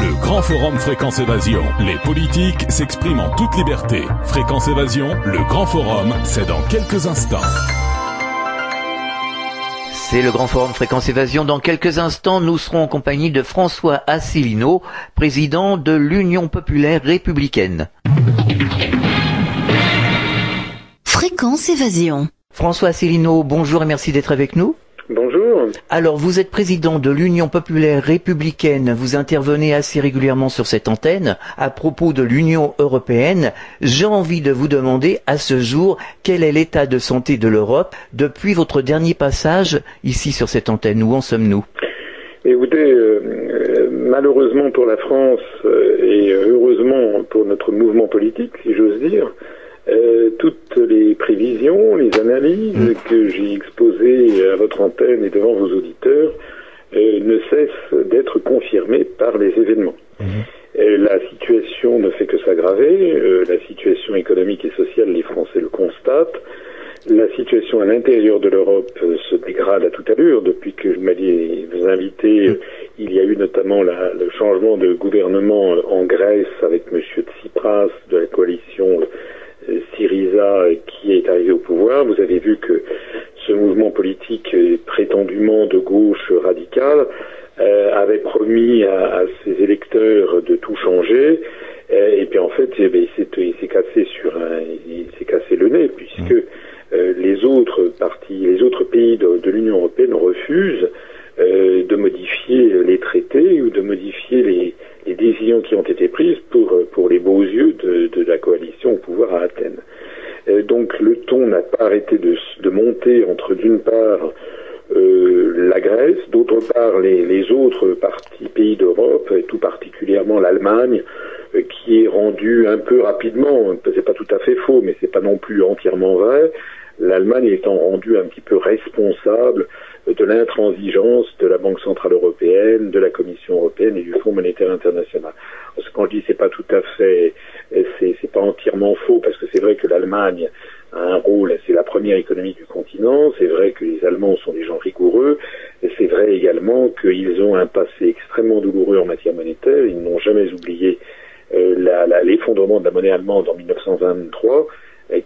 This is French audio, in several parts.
Le grand forum Fréquence Évasion. Les politiques s'expriment en toute liberté. Fréquence Évasion, le grand forum, c'est dans quelques instants. C'est le grand forum Fréquence Évasion. Dans quelques instants, nous serons en compagnie de François Asselineau, président de l'Union populaire républicaine. Fréquence Évasion. François Asselineau, bonjour et merci d'être avec nous. Bonjour. Alors, vous êtes président de l'Union populaire républicaine. Vous intervenez assez régulièrement sur cette antenne. À propos de l'Union européenne, j'ai envie de vous demander à ce jour quel est l'état de santé de l'Europe depuis votre dernier passage ici sur cette antenne. Où en sommes-nous? Écoutez, euh, euh, malheureusement pour la France euh, et heureusement pour notre mouvement politique, si j'ose dire, euh, toutes les prévisions, les analyses mm. que j'ai exposées à votre antenne et devant vos auditeurs euh, ne cessent d'être confirmées par les événements. Mm-hmm. Euh, la situation ne fait que s'aggraver, la situation économique et sociale, les Français le constatent. La situation à l'intérieur de l'Europe se dégrade à toute allure. Depuis que je m'allais vous inviter, mm. il y a eu notamment la, le changement de gouvernement en Grèce avec M. Tsipras de la coalition Syriza qui est arrivé au pouvoir, vous avez vu que ce mouvement politique prétendument de gauche radicale euh, avait promis à, ses électeurs de tout changer. Euh, et puis en fait, eh ben, il s'est cassé sur un, il s'est cassé le nez puisque mmh. euh, les autres partis, les autres pays de, de l'Union européenne refusent de modifier les traités ou de modifier les, les décisions qui ont été prises pour, euh, pour les beaux yeux de, de la coalition au pouvoir à Athènes. Euh, donc le ton n'a pas arrêté de, de monter entre d'une part euh, la Grèce, d'autre part les, les, autres partis pays d'Europe, et tout particulièrement l'Allemagne, euh, qui est rendue un peu rapidement, c'est pas tout à fait faux, mais c'est pas non plus entièrement vrai, l'Allemagne étant rendue un petit peu responsable de l'intransigeance de la Banque centrale européenne, de la Commission européenne et du Fonds monétaire international. Ce qu'on dit, c'est pas tout à fait, c'est pas entièrement faux parce que c'est vrai que l'Allemagne a un rôle, c'est la première économie du continent. C'est vrai que les Allemands sont des gens rigoureux. Et c'est vrai également qu'ils ont un passé extrêmement douloureux en matière monétaire. Ils n'ont jamais oublié euh, l'effondrement de la monnaie allemande en 1923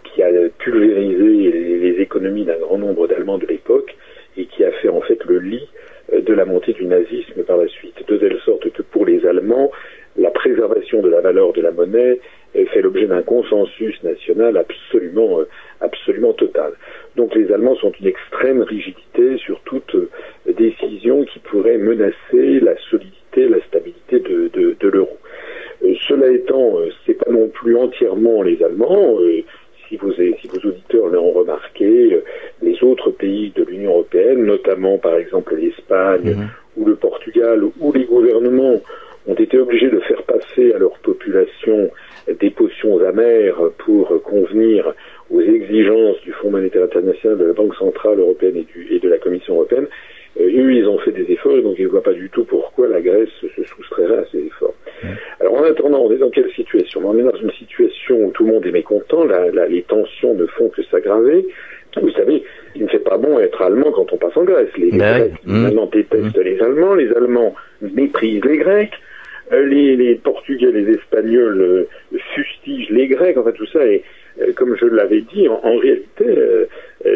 qui a pulvérisé les économies d'un grand nombre d'Allemands de l'époque et qui a fait en fait le lit euh, de la montée du nazisme par la suite. De telle sorte que pour les Allemands, la préservation de la valeur de la monnaie fait l'objet d'un consensus national absolument, euh, absolument total. Donc les Allemands sont une extrême rigidité sur toute euh, décision qui pourrait menacer la solidité, la stabilité de, de, l'euro. cela étant, non plus entièrement les Allemands si vos, si vos auditeurs l'ont remarqué, euh, les autres pays de l'Union européenne, notamment par exemple l'Espagne mhm. ou le Portugal, où les gouvernements ont été obligés de faire passer à leur population des potions amères pour convenir aux exigences du Fonds monétaire international, de la Banque centrale européenne et, du, et de la Commission européenne, euh, eux, ils ont fait des efforts, donc ils ne voient pas du tout pourquoi la Grèce se soustrairait à ces efforts. Alors en attendant, on est dans quelle situation? On est dans une situation où tout le monde est mécontent, les tensions ne font que s'aggraver. Vous savez, il ne fait pas bon être allemand quand on passe en Grèce. Les, Grecs mmh. maintenant détestent mmh. les Allemands, les Allemands méprisent les Grecs, euh, les, Portugais, les Espagnols euh, fustigent les Grecs. En fait, tout ça est, euh, comme je l'avais dit, en, réalité,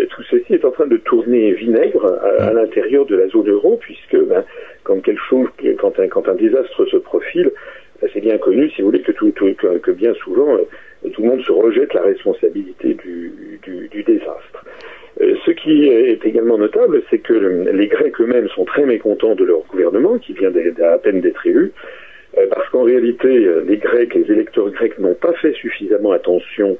tout ceci est en train de tourner vinaigre à, à l'intérieur de la zone euro, puisque ben, quand quelque chose, quand un, quand un désastre se profile, ben, c'est bien connu, si vous voulez, que, tout, que, que, bien souvent, tout le monde se rejette la responsabilité du, du, du désastre. Ce qui est également notable, c'est que les Grecs eux-mêmes sont très mécontents de leur gouvernement, qui vient à peine d'être élu, euh, parce qu'en réalité, euh, les Grecs, les électeurs grecs n'ont pas fait suffisamment attention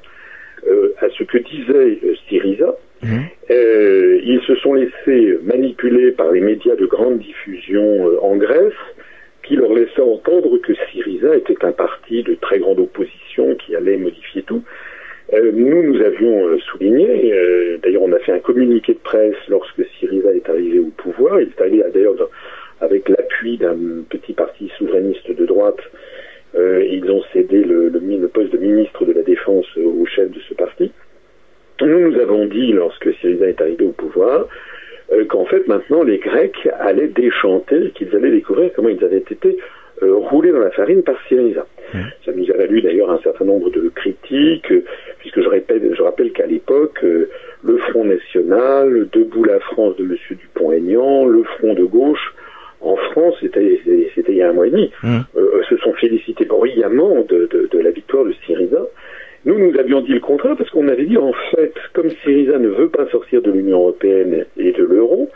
euh, à ce que disait Syriza. Mmh. ils se sont laissés manipuler par les médias de grande diffusion en Grèce, qui leur laissaient entendre que Syriza était un parti de très grande opposition qui allait modifier tout. nous, nous avions souligné, d'ailleurs on a fait un communiqué de presse lorsque Syriza est arrivé au pouvoir, il est arrivé d'ailleurs avec l'appui d'un petit parti souverainiste de droite, euh, ils ont cédé le, poste de ministre de la Défense au chef de ce parti. Nous, nous avons dit, lorsque Syriza est arrivé au pouvoir, euh, qu'en fait, maintenant, les Grecs allaient déchanter, qu'ils allaient découvrir comment ils avaient été euh, roulé dans la farine par Syriza. Mmh. Ça nous a valu d'ailleurs un certain nombre de critiques, puisque je, répète, je rappelle qu'à l'époque, le Front National, Debout la France de M. Dupont-Aignan, le Front de gauche, en France, c'était il y a un mois et demi, mmh. se sont félicités bruyamment de, de, la victoire de Syriza. Nous, nous avions dit le contraire parce qu'on avait dit en fait, comme Syriza ne veut pas sortir de l'Union européenne et de l'euro,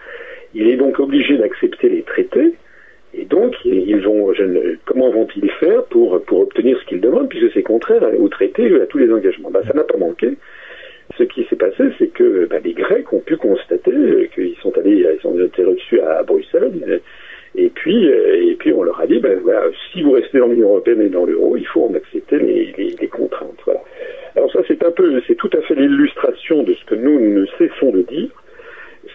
il est donc obligé d'accepter les traités. Et donc, ils vont, comment vont-ils faire pour, pour obtenir ce qu'ils demandent, puisque c'est contraire aux traités et à tous les engagements? Bah, Ça n'a pas manqué. Ce qui s'est passé, c'est que bah, les Grecs ont pu constater qu'ils sont allés, ils ont été reçus à, Bruxelles, et puis, et puis on leur a dit, ben, voilà, si vous restez dans l'Union européenne et dans l'euro, il faut en accepter les, contraintes. Alors ça, c'est un peu, c'est tout à fait l'illustration de ce que nous ne cessons de dire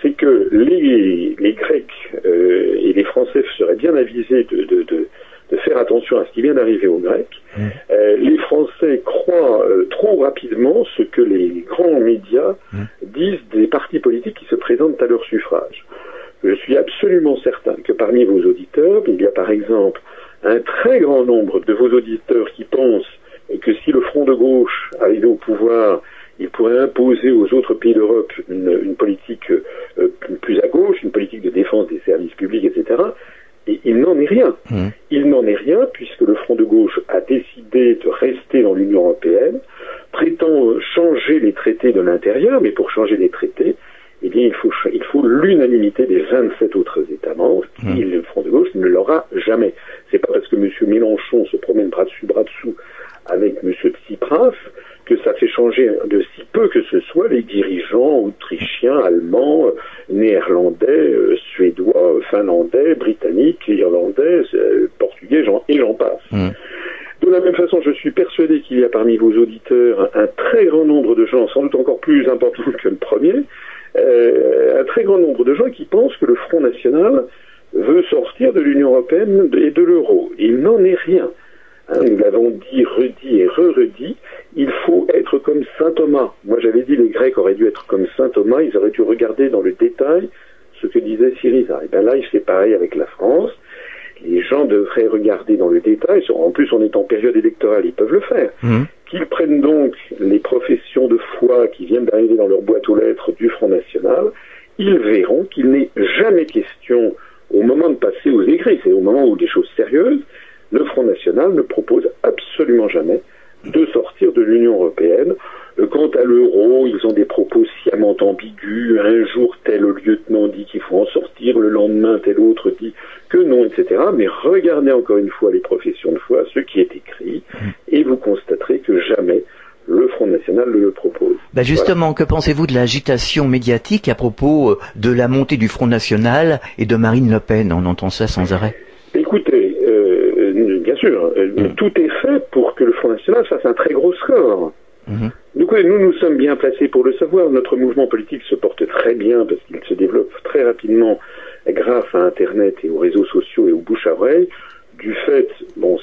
c'est que les, les Grecs euh, et les Français seraient bien avisés de, de, de, de faire attention à ce qui vient d'arriver aux Grecs. Mmh. Euh, les Français croient euh, trop rapidement ce que les grands médias mmh. disent des partis politiques qui se présentent à leur suffrage. Je suis absolument certain que parmi vos auditeurs, il y a par exemple un très grand nombre de vos auditeurs qui pensent que si le Front de gauche arrivait au pouvoir, il pourrait imposer aux autres pays d'Europe une, une, politique euh, plus à gauche, une politique de défense des services publics, etc. Et il n'en est rien. Mmh. Il n'en est rien puisque le Front de gauche a décidé de rester dans l'Union européenne, prétend changer les traités de l'intérieur, mais pour changer les traités, eh bien, il faut, il faut l'unanimité des 27 autres États membres. Mmh. Et le Front de gauche ne l'aura jamais. C'est pas parce que M. Mélenchon se promène bras dessus, bras dessous avec M. Tsipras que ça fait changer de si peu que ce soit les dirigeants autrichiens, allemands, néerlandais, euh, suédois, finlandais, britanniques, irlandais, euh, portugais, et j'en passe. Mmh. De la même façon, je suis persuadé qu'il y a parmi vos auditeurs un très grand nombre de gens, sans doute encore plus importants que le premier, euh, un très grand nombre de gens qui pensent que le Front National veut sortir de l'Union européenne et de l'euro. Il n'en est rien. Nous l'avons dit, redit et re-redit, il faut être comme saint Thomas. Moi j'avais dit les Grecs auraient dû être comme saint Thomas, ils auraient dû regarder dans le détail ce que disait Syriza. Et bien là, il fait pareil avec la France. Les gens devraient regarder dans le détail, en plus on est en période électorale, ils peuvent le faire, mmh. qu'ils prennent donc les professions de foi qui viennent d'arriver dans leur boîte aux lettres du Front National, ils verront qu'il n'est jamais question, au moment de passer aux écrits, c'est au moment où des choses sérieuses, le Front National ne propose absolument jamais de sortir de l'Union européenne. Euh, quant à l'euro, ils ont des propos sciemment ambigus. Un jour, tel lieutenant dit qu'il faut en sortir, le lendemain, tel autre dit que non, etc. Mais regardez encore une fois les professions de foi, ce qui est écrit, et vous constaterez que jamais le Front National le propose. Ben justement, voilà. que pensez-vous de l'agitation médiatique à propos euh, de la montée du Front National et de Marine Le Pen? On entend ça sans arrêt. Écoutez, euh, bien sûr, mmh. tout est fait pour que le Front National fasse un très gros score. Mmh. Donc nous, nous sommes bien placés pour le savoir. Notre mouvement politique se porte très bien parce qu'il se développe très rapidement grâce à Internet et aux réseaux sociaux et aux bouches à oreille. Du fait, bon,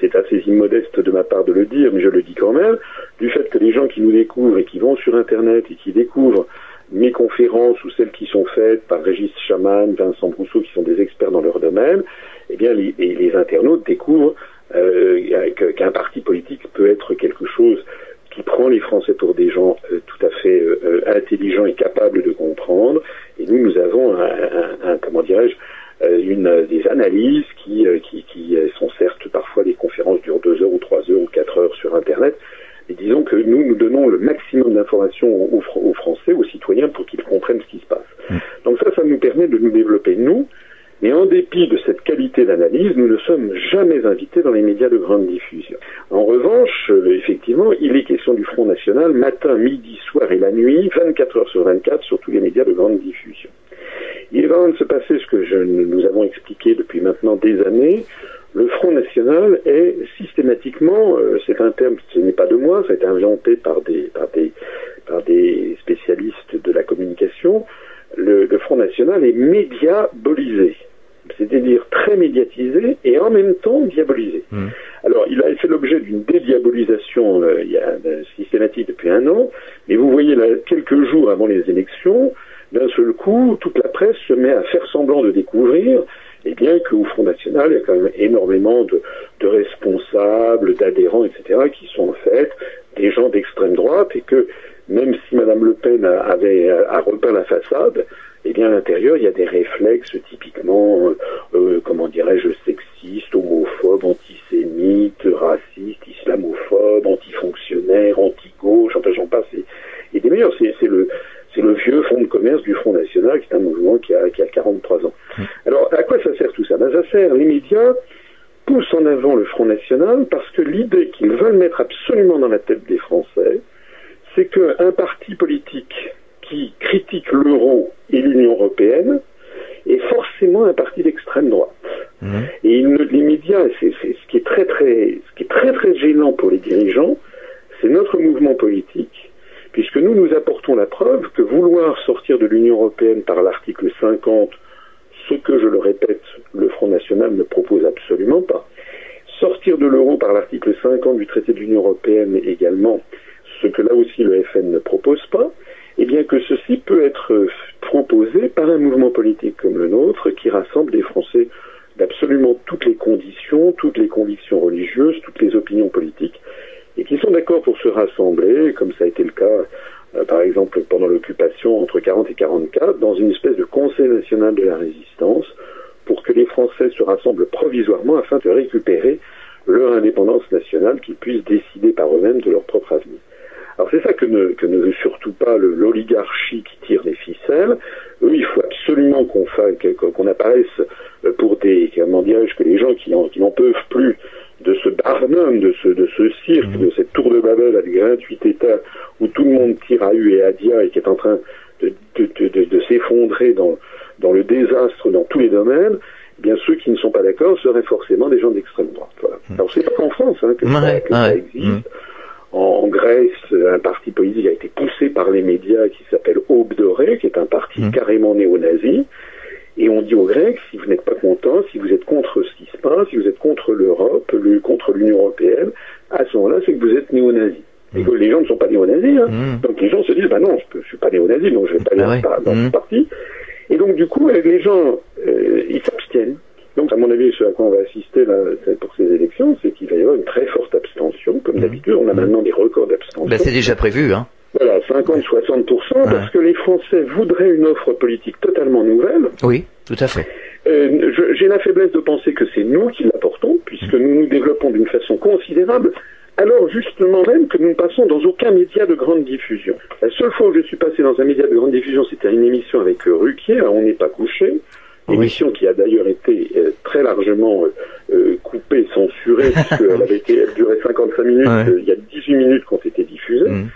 c'est assez immodeste de ma part de le dire, mais je le dis quand même, du fait que les gens qui nous découvrent et qui vont sur Internet et qui découvrent mes conférences ou celles qui sont faites par Régis Chaman, Vincent Brousseau, qui sont des experts dans leur domaine, eh bien, les, les internautes découvrent qu'un parti politique peut être quelque chose qui prend les Français pour des gens euh, tout à fait euh, intelligents et capables de comprendre. Et nous, nous avons un, un, un comment dirais-je, une des analyses qui, qui, qui, sont certes parfois des conférences durent deux heures ou trois heures ou quatre heures sur Internet. Et disons que nous, nous donnons le maximum d'informations aux, aux, Français, aux citoyens, pour qu'ils comprennent ce qui se passe. Mmh. Donc ça, ça nous permet de nous développer, nous, mais en dépit de cette qualité d'analyse, nous ne sommes jamais invités dans les médias de grande diffusion. En revanche, euh, effectivement, il est question du Front National matin, midi, soir et la nuit, 24 heures sur 24, sur tous les médias de grande diffusion. Il va se passer ce que nous avons expliqué depuis maintenant des années. Le Front National est systématiquement, euh, c'est un terme, ce n'est pas de moi, ça a été inventé par des spécialistes de la communication, le, le Front National est médiabolisé c'est-à-dire très médiatisé et en même temps diabolisé. Mmh. Alors, il a fait l'objet d'une dédiabolisation euh, il y a, euh, systématique depuis un an, mais vous voyez là, quelques jours avant les élections, d'un seul coup, toute la presse se met à faire semblant de découvrir eh bien qu'au Front National, il y a quand même énormément de, de responsables, d'adhérents, etc., qui sont en fait des gens d'extrême droite et que même si Madame Le Pen avait a repeint la façade, eh bien à l'intérieur il y a des réflexes typiquement, euh, euh, comment dirais-je, sexistes, homophobes, antisémites, racistes, islamophobes, antifonctionnaires, anti-gauche, enfin j'en passe, et, et des meilleurs. C'est le c'est le vieux fonds de commerce du Front National, qui est un mouvement qui a, qui a 43 ans. Mmh. Alors, à quoi ça sert tout ça? Ben, Ça sert, les médias poussent en avant le Front National parce que l'idée qu'ils veulent mettre absolument dans la tête des Français, c'est qu'un parti politique qui critique l'euro et l'Union européenne est forcément un parti d'extrême droite. Mmh. Et les médias, c'est ce qui est très très, ce qui est très très gênant pour les dirigeants, c'est notre mouvement politique, puisque nous nous apportons la preuve que vouloir sortir de l'Union européenne par l'article 50, ce que je le répète, le Front National ne propose absolument pas. Sortir de l'euro par l'article 50 du traité de l'Union européenne également, ce que là aussi le FN ne propose pas, et eh bien que ceci peut être proposé par un mouvement politique comme le nôtre qui rassemble des Français d'absolument toutes les conditions, toutes les convictions religieuses, toutes les opinions politiques, et qui sont d'accord pour se rassembler, comme ça a été le cas euh, par exemple pendant l'occupation entre 40 et 44, dans une espèce de Conseil national de la résistance, pour que les Français se rassemblent provisoirement afin de récupérer leur indépendance nationale, qu'ils puissent décider par eux-mêmes de leur propre avenir. Alors c'est ça que ne, que ne veut surtout pas l'oligarchie qui tire les ficelles. Eux, il faut absolument qu'on qu'on apparaisse pour des, comment dirais-je, que les gens qui n'en peuvent plus de ce barnum, de ce, de ce cirque, mmh. de cette tour de Babel avec 28 États où tout le monde tire à U et à Dia et qui est en train de, de, de, de s'effondrer dans, dans le désastre dans tous les domaines, eh bien ceux qui ne sont pas d'accord seraient forcément des gens d'extrême droite. Voilà. Mmh. Alors c'est pas qu'en France hein, que, ouais, ça, que ouais. ça, existe. Mmh. En Grèce, un parti politique a été poussé par les médias qui s'appelle Aube Dorée, qui est un parti mmh. carrément néo-nazi. Et on dit aux Grecs, si vous n'êtes pas contents, si vous êtes contre ce qui se passe, si vous êtes contre l'Europe, contre l'Union européenne, à ce moment-là, c'est que vous êtes néo-nazi. Et que les gens ne sont pas néo-nazis. Hein. Mmh. Donc les gens se disent, bah non, je ne suis pas néo-nazi, donc je ne vais pas aller ah ouais. dans mmh. ce parti. Et donc du coup, les gens, euh, ils s'abstiennent. Donc, à mon avis, ce à quoi on va assister là, pour ces élections, c'est qu'il va y avoir une très forte abstention. Comme mmh. d'habitude, on a maintenant des records d'abstention. Bah, c'est déjà prévu, hein. Voilà, 50-60%, ouais. parce que les Français voudraient une offre politique totalement nouvelle. Oui, tout à fait. Euh, J'ai la faiblesse de penser que c'est nous qui l'apportons, puisque mmh. nous nous développons d'une façon considérable, alors justement même que nous ne passons dans aucun média de grande diffusion. La seule fois où je suis passé dans un média de grande diffusion, c'était à une émission avec euh, Ruquier, On n'est pas couché, émission oui. qui a d'ailleurs été euh, très largement euh, coupée, censurée, puisqu'elle avait été, elle durait 55 minutes, ouais. il y a 18 minutes qui ont été diffusées. Mmh.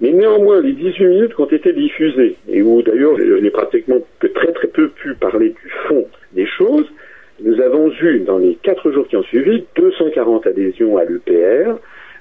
Mais néanmoins, les 18 minutes qui ont été diffusées, et où d'ailleurs je n'ai pratiquement que très très peu pu parler du fond des choses, nous avons eu dans les quatre jours qui ont suivi 240 adhésions à l'EPR,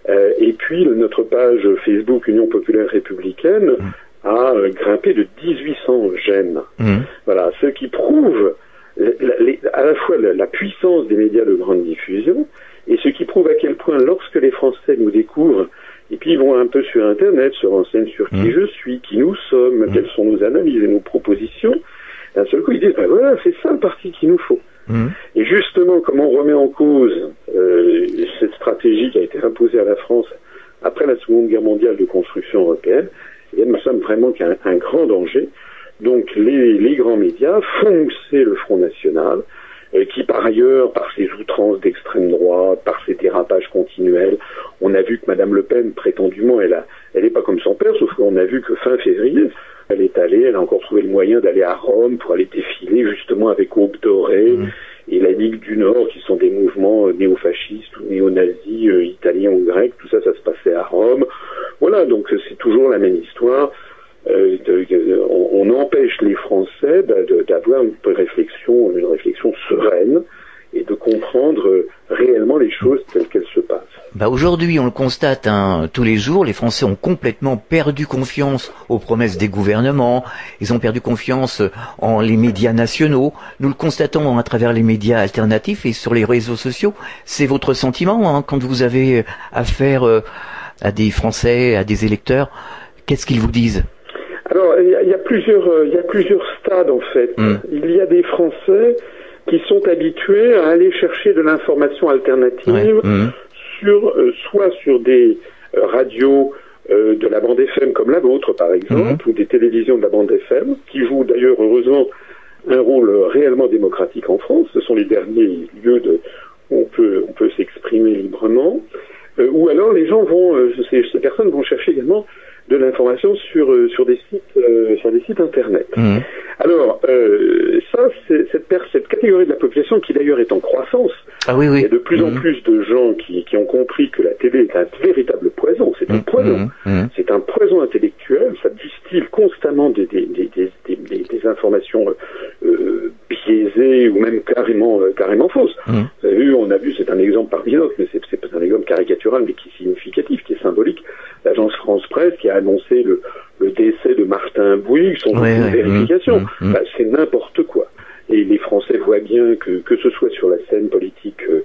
euh, et puis notre page Facebook Union populaire républicaine mmh. A euh, grimpé de 1800 j'aime. Mmh. Voilà, ce qui prouve la, à la fois la, la puissance des médias de grande diffusion, et ce qui prouve à quel point lorsque les Français nous découvrent et puis ils vont un peu sur Internet, se renseignent sur qui mmh. je suis, qui nous sommes, mmh. quelles sont nos analyses et nos propositions. D'un seul coup, ils disent, ben voilà, c'est ça le parti qu'il nous faut. Et justement, comme on remet en cause euh, cette stratégie qui a été imposée à la France après la Seconde Guerre mondiale de construction européenne, bien, nous sommes vraiment qu'un un grand danger. Donc les, grands médias font mousser le Front National, euh, qui par ailleurs, par ses outrances d'extrême droite, par ses dérapages continuels, on a vu que Madame Le Pen, prétendument, elle a, elle n'est pas comme son père, sauf qu'on a vu que fin février, elle est allée, elle a encore trouvé le moyen d'aller à Rome pour aller défiler justement avec Aube Dorée mmh. Et la Ligue du Nord, qui sont des mouvements néofascistes ou néo-nazis, euh, italiens ou grecs, tout ça, ça se passait à Rome. Voilà, donc c'est toujours la même histoire. Euh, on, empêche les Français bah, d'avoir une réflexion, une réflexion sereine et de comprendre réellement les choses telles qu'elles se passent. Bah aujourd'hui, on le constate hein, tous les jours, les Français ont complètement perdu confiance aux promesses des gouvernements, ils ont perdu confiance en les médias nationaux, nous le constatons à travers les médias alternatifs et sur les réseaux sociaux. C'est votre sentiment hein, quand vous avez affaire euh, à des Français, à des électeurs, qu'est-ce qu'ils vous disent? Alors, il y, a, plusieurs, euh, il y a plusieurs stades en fait. Mm. Il y a des Français qui sont habitués à aller chercher de l'information alternative Mhm. sur euh, soit sur des euh, radios euh, de la bande FM comme la vôtre par exemple, ou des télévisions de la bande FM, qui jouent d'ailleurs heureusement un rôle réellement démocratique en France. Ce sont les derniers lieux de, où on peut, on peut s'exprimer librement. Euh, ou alors les gens vont, euh, ces, ces personnes vont chercher également de l'information sur, euh, sur des sites, euh, sur des sites internet. Mhm. Alors, euh, ça, c'est cette, cette catégorie de la population qui d'ailleurs est en croissance. Ah oui, Il oui. y a de plus en Mhm. plus de gens qui, qui ont compris que la télé est un véritable poison. C'est un Mhm. poison. Mhm. C'est un poison intellectuel. Ça distille constamment des, des, des, des, des- informations euh, biaisées ou même carrément, carrément fausses. Vous avez vu, on a vu, c'est un exemple parmi d'autres, mais c'est c'est un exemple caricatural, mais qui est significatif, qui est symbolique. L'agence France Presse qui a annoncé le, le décès de Martin Bouygues sans Ouais, ouais. vérification. Mhm. Mhm. Bah, c'est n'importe quoi. Et les Français voient bien que, que ce soit sur la scène politique, euh,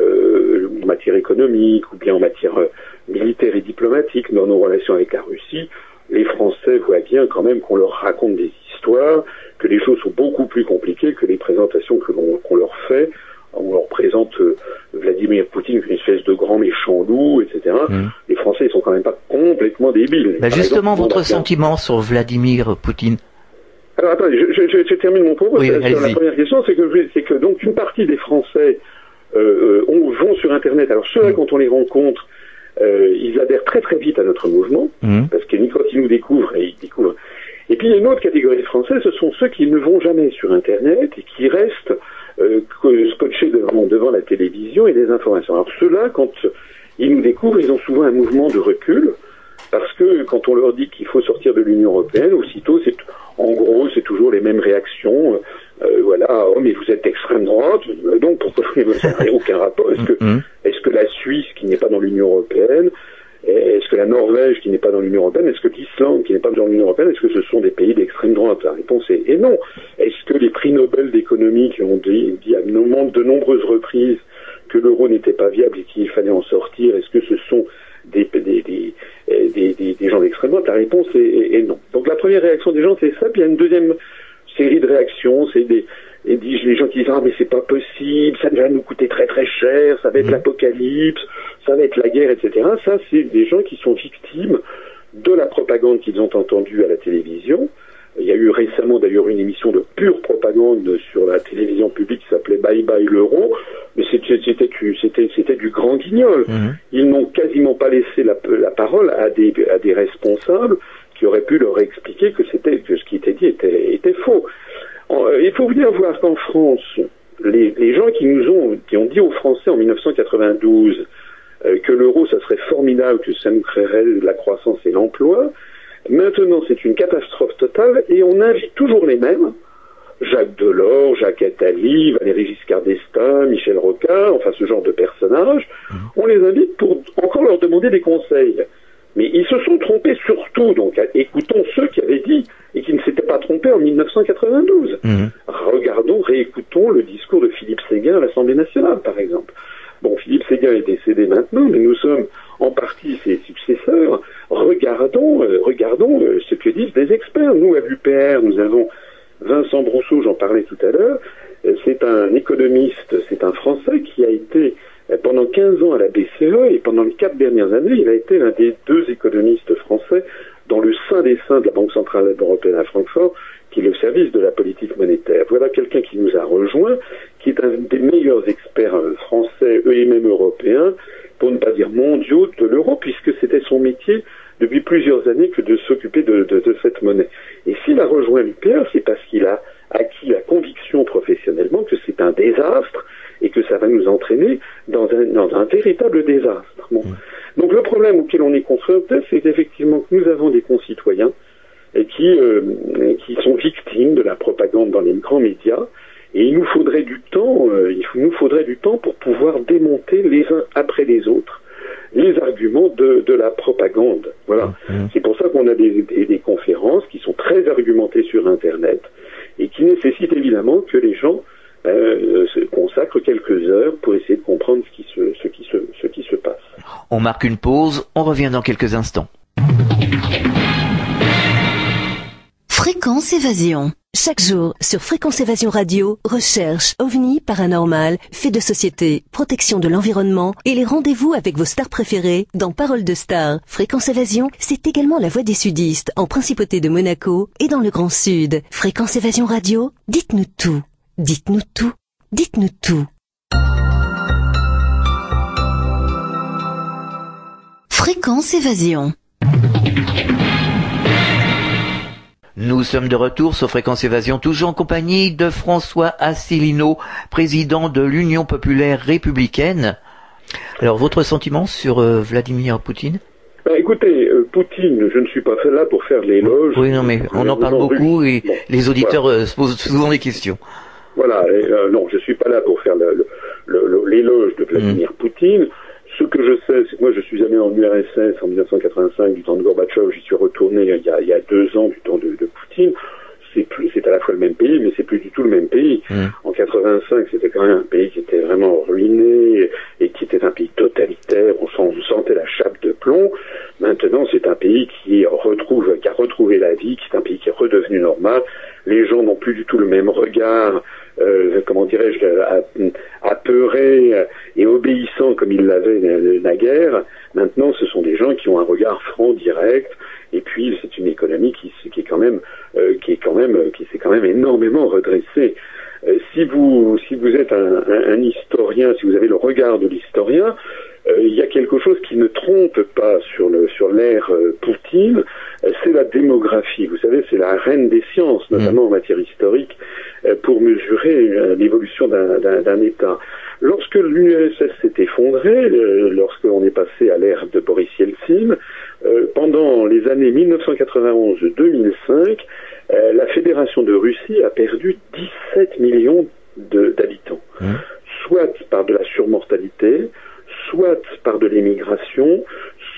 euh, en matière économique ou bien en matière euh, militaire et diplomatique, dans nos relations avec la Russie, les Français voient bien quand même qu'on leur raconte des histoires, que les choses sont beaucoup plus compliquées que les présentations que l'on qu'on leur fait. On leur présente euh, Vladimir Poutine comme une espèce de grand méchant loup, etc. Les Français, ils sont quand même pas complètement débiles. Bah, justement, exemple, votre bien- sentiment sur Vladimir Poutine. alors attendez, je, je- je- je termine mon propos. Oui, sur la première question, c'est que, c'est que donc une partie des Français euh, euh, on- vont sur Internet. Alors ceux-là, Mm. quand on les rencontre, euh, ils adhèrent très très vite à notre mouvement, Mhm. parce que quand ils nous découvrent, et ils découvrent. Et puis il y a une autre catégorie de Français, ce sont ceux qui ne vont jamais sur Internet et qui restent euh, co- scotchés devant, devant la télévision et des informations. Alors ceux-là, quand ils nous découvrent, ils ont souvent un mouvement de recul. Parce que quand on leur dit qu'il faut sortir de l'Union européenne, aussitôt, c'est en gros, c'est toujours les mêmes réactions. Euh, voilà, oh mais vous êtes extrême droite, euh, donc pourquoi ça n'a aucun rapport? Est-ce que, Mhm. est-ce que la Suisse, qui n'est pas dans l'Union européenne, est-ce que la Norvège, qui n'est pas dans l'Union européenne, est-ce que l'Islande, qui n'est pas dans l'Union européenne, est-ce que ce sont des pays d'extrême droite? La réponse est, et non. Est-ce que les prix Nobel d'économie qui ont dit, dit à de nombreuses reprises que l'euro n'était pas viable et qu'il fallait en sortir, est-ce que ce sont des, des, des, euh, des, gens d'extrême droite? La réponse est, est- est non. Donc la première réaction des gens, c'est ça. Puis il y a une deuxième série de réactions, c'est des les gens qui disent ah mais c'est pas possible, ça va nous coûter très très cher, ça va être Mhm. l'apocalypse, ça va être la guerre, etc. Ça c'est des gens qui sont victimes de la propagande qu'ils ont entendue à la télévision. Il y a eu récemment d'ailleurs une émission de pure propagande sur la télévision publique qui s'appelait Bye Bye l'euro, mais c'était du- grand guignol. Mhm. Ils n'ont quasiment pas laissé la, la parole à des, à des responsables qui auraient pu leur expliquer que que ce qui était dit était, était faux. Euh, il faut bien voir qu'en France, les, les gens qui nous ont qui ont dit aux Français en 1992 euh, que l'euro ça serait formidable, que ça nous créerait de la croissance et l'emploi, maintenant c'est une catastrophe totale et on invite toujours les mêmes. Jacques Delors, Jacques Attali, Valéry Giscard d'Estaing, Michel Rocard, enfin ce genre de personnages, on les invite pour encore leur demander des conseils. Mais ils se sont trompés surtout, donc écoutons ceux qui avaient dit et qui ne s'étaient pas trompés en 1992. Mhm. Regardons, réécoutons le discours de Philippe Séguin à l'Assemblée nationale, par exemple. Bon, Philippe Séguin est décédé maintenant, mais nous sommes en partie ses successeurs. Regardons, euh, regardons euh, ce que disent des experts. Nous, à l'UPR, nous avons Vincent Brousseau, j'en parlais tout à l'heure. Euh, C'est un économiste, c'est un Français qui a été pendant 15 ans à la BCE et pendant les quatre dernières années, il a été l'un des deux économistes français dans le sein des seins de la Banque Centrale Européenne à Francfort, qui est le service de la politique monétaire. Voilà quelqu'un qui nous a rejoint, qui est un des meilleurs experts français, et même européens, pour ne pas dire mondiaux, de l'euro, puisque c'était son métier depuis plusieurs années que de s'occuper de, de- de cette monnaie. Et s'il a rejoint l'UPR, c'est parce qu'il a acquis la conviction professionnellement que c'est un désastre et que ça va nous entraîner dans un, dans un véritable désastre. Bon. Donc le problème auquel on est confronté, c'est effectivement que nous avons des concitoyens qui, euh, qui sont victimes de la propagande dans les grands médias. Et il nous faudrait du temps, euh, il nous faudrait du temps pour pouvoir démonter les uns après les autres les arguments de, de la propagande. Voilà. Mhm. C'est pour ça qu'on a des, des- des conférences qui sont très argumentées sur Internet et qui nécessitent évidemment que les gens euh, se consacrent quelques heures pour essayer de comprendre ce qui se, ce qui se, ce qui se passe. On marque une pause, on revient dans quelques instants. Fréquence évasion. Chaque jour, sur Fréquence Évasion Radio, recherche, ovni, paranormal, fait de société, protection de l'environnement et les rendez-vous avec vos stars préférées dans Parole de Stars. Fréquence Évasion, c'est également la voix des sudistes en principauté de Monaco et dans le Grand Sud. Fréquence Évasion Radio, dites-nous tout. Dites-nous tout. Dites-nous tout. Fréquence Évasion. Nous sommes de retour sur Fréquence Évasion, toujours en compagnie de François Asselineau, président de l'Union populaire républicaine. Alors, votre sentiment sur euh, Vladimir Poutine? Ben, écoutez, euh, Poutine, je ne suis pas là pour faire l'éloge. Oui, non, mais on en parle beaucoup et Bon, les auditeurs voilà. euh, se posent souvent des questions. Voilà, et, non, je suis pas là pour faire l'éloge de Vladimir Poutine. Ce que je sais, c'est que moi je suis allé en URSS en 1985 du temps de Gorbatchev, j'y suis retourné il y, a, il y a deux ans du temps de, de Poutine. C'est plus, c'est à la fois le même pays, mais c'est plus du tout le même pays. Mm. En 85, c'était quand même un pays qui était vraiment ruiné et qui était un pays totalitaire. On, sent- on sentait la chape de plomb. Maintenant, c'est un pays qui retrouve, qui a retrouvé la vie, qui est un pays qui est redevenu normal. Les gens n'ont plus du tout le même regard, euh, comment dirais-je, apeuré obéissant comme ils l'avaient na- naguère. Maintenant, ce sont des gens qui ont un regard franc, direct. Et puis, c'est une économie qui, s- qui est quand même, euh, qui est quand même, qui s'est quand même énormément redressée. Euh, si vous, si vous êtes un, un- un historien, si vous avez le regard de l'historien, euh, il y a quelque chose qui ne trompe pas sur le sur l'ère euh, Poutine, euh, c'est la démographie. Vous savez, c'est la reine des sciences, notamment en matière historique, euh, pour mesurer euh, l'évolution d'un- d'un d'un État. Lorsque l'URSS s'est effondrée, euh, lorsqu'on est passé à l'ère de Boris Yeltsin, euh, pendant les années 1991-2005, euh, la Fédération de Russie a perdu 17 millions de- d'habitants, Mhm. soit par de la surmortalité, soit par de l'émigration,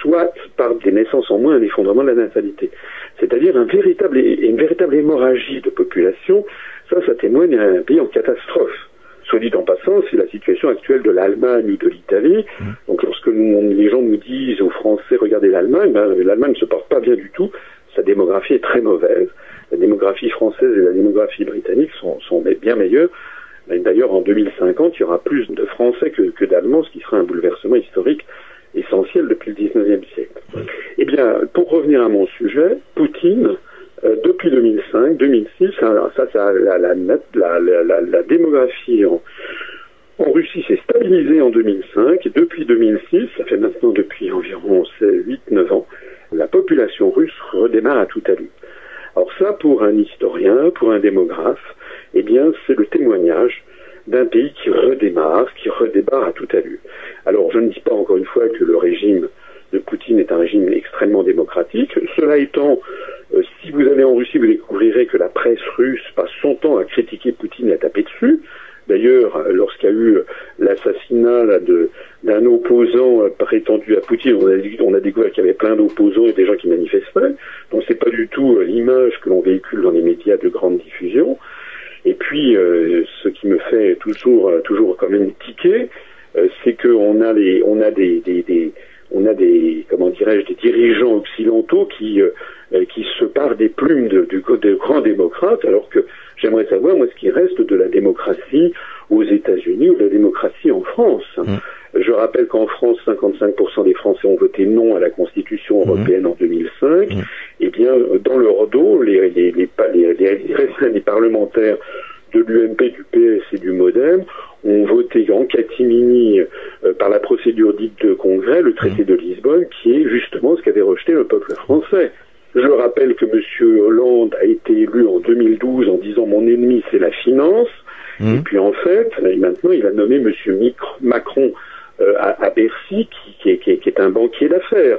soit par des naissances en moins, un effondrement de la natalité. C'est-à-dire un véritable, une véritable hémorragie de population. Ça, ça témoigne d'un pays en catastrophe. Soit dit en passant, c'est la situation actuelle de l'Allemagne ou de l'Italie. Donc lorsque nous- les gens nous disent aux Français, regardez l'Allemagne, ben, l'Allemagne ne se porte pas bien du tout. Sa démographie est très mauvaise. La démographie française et la démographie britannique sont, sont bien meilleures. Et D'ailleurs, en 2050, il y aura plus de Français ce qui sera un bouleversement historique essentiel depuis le 19e siècle. Eh bien, pour revenir à mon sujet, Poutine, euh, depuis 2005, 2006, alors ça, ça la, la, démographie en, en Russie s'est stabilisée en 2005 et depuis 2006, ça fait maintenant depuis environ 8-9 ans, la population russe redémarre à tout allure. Alors ça, pour un historien, pour un démographe, eh bien, c'est le témoignage d'un pays qui redémarre, qui redémarre à toute allure. Alors, je ne dis pas encore une fois que le régime de Poutine est un régime extrêmement démocratique. Cela étant, euh, si vous allez en Russie, vous découvrirez que la presse russe passe son temps à critiquer Poutine et à taper dessus. D'ailleurs, lorsqu'il y a eu l'assassinat d'un opposant euh, prétendu à Poutine, on a, on a découvert qu'il y avait plein d'opposants et des gens qui manifestaient. Donc c'est pas du tout euh, l'image que l'on véhicule dans les médias de grande diffusion. Et puis, euh, ce qui me fait toujours, euh, toujours quand même tiquer, euh, c'est qu'on a les, on a des, des, des- on a des, comment dirais-je, des dirigeants occidentaux qui, euh, qui se parent des plumes de, de, de grands démocrates, alors que j'aimerais savoir, moi, ce qui reste de la démocratie aux États-Unis ou de la démocratie en France. Je rappelle qu'en France, 55% des Français ont voté non à la Constitution européenne en 2005. Eh bien, dans leur dos, les, les, les, pa- les, les- les- les parlementaires de l'UMP, du PS et du MoDem ont voté en catimini euh, par la procédure dite de congrès le traité de Lisbonne, qui est justement ce qu'avait rejeté le peuple français. Je rappelle que M. Hollande a été élu en 2012 en disant mon ennemi c'est la finance. Et puis en fait, et maintenant il a nommé M. Macron euh, à, à Bercy, qui, qui, est, qui, est, qui est un banquier d'affaires.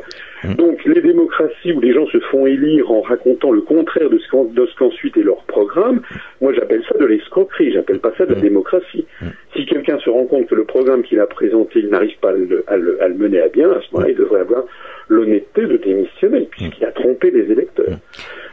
Donc les démocraties où les gens se font élire en racontant le contraire de ce qu'en- de ce qu'ensuite est leur programme, moi j'appelle ça de l'escroquerie, j'appelle pas ça de la démocratie. Si quelqu'un se rend compte que le programme qu'il a présenté, il n'arrive pas à le, à le- à le mener à bien, à ce moment-là, il devrait avoir l'honnêteté de démissionner, puisqu'il a trompé les électeurs.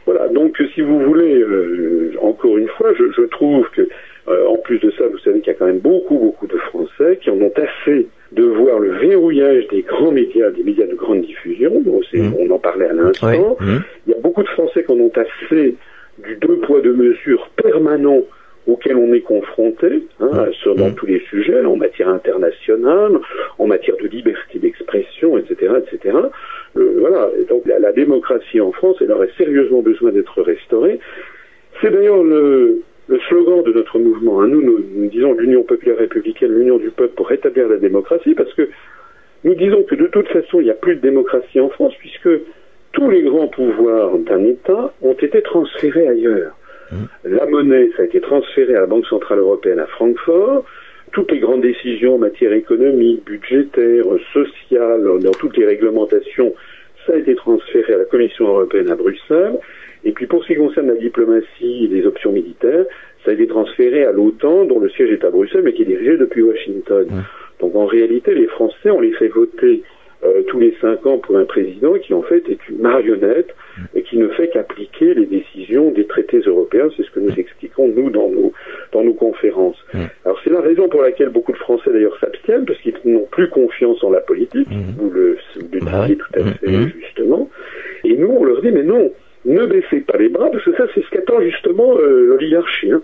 Voilà, donc si vous voulez, euh, encore une fois, je, je trouve que, euh, en plus de ça, vous savez qu'il y a quand même beaucoup, beaucoup de Français qui en ont assez de voir le verrouillage des grands médias, des médias de grande diffusion, c'est- on en parlait à l'instant. Mhm. Il y a beaucoup de Français qui en ont assez du deux poids deux mesures permanent auquel on est confronté hein, dans tous les sujets, en matière internationale, en matière de liberté d'expression, etc., etc. Euh, voilà. donc la, démocratie en France, elle aurait sérieusement besoin d'être restaurée. C'est d'ailleurs le, slogan de notre mouvement. Hein. Nous, nous, disons l'Union populaire républicaine, l'Union du peuple pour rétablir la démocratie, parce que nous disons que de toute façon, il n'y a plus de démocratie en France, puisque tous les grands pouvoirs d'un État ont été transférés ailleurs. Mmh. La monnaie, ça a été transféré à la Banque Centrale Européenne à Francfort. Toutes les grandes décisions en matière économique, budgétaire, sociale, dans toutes les réglementations, ça a été transféré à la Commission européenne à Bruxelles. Et puis pour ce qui concerne la diplomatie et les options militaires, ça a été transféré à l'OTAN, dont le siège est à Bruxelles, mais qui est dirigé depuis Washington. Mmh. Donc en réalité, les Français, on les fait voter euh, tous les cinq ans pour un président qui en fait est une marionnette et qui ne fait qu'appliquer les décisions des traités européens. C'est ce que nous expliquons nous dans nos dans nos conférences. Alors c'est la raison pour laquelle beaucoup de Français d'ailleurs s'abstiennent parce qu'ils n'ont plus confiance en la politique. Vous le, le bah disiez tout à fait justement. Et nous on leur dit mais non ne baissez pas les bras, parce que ça, c'est ce qu'attend justement euh, l'oligarchie. Hein.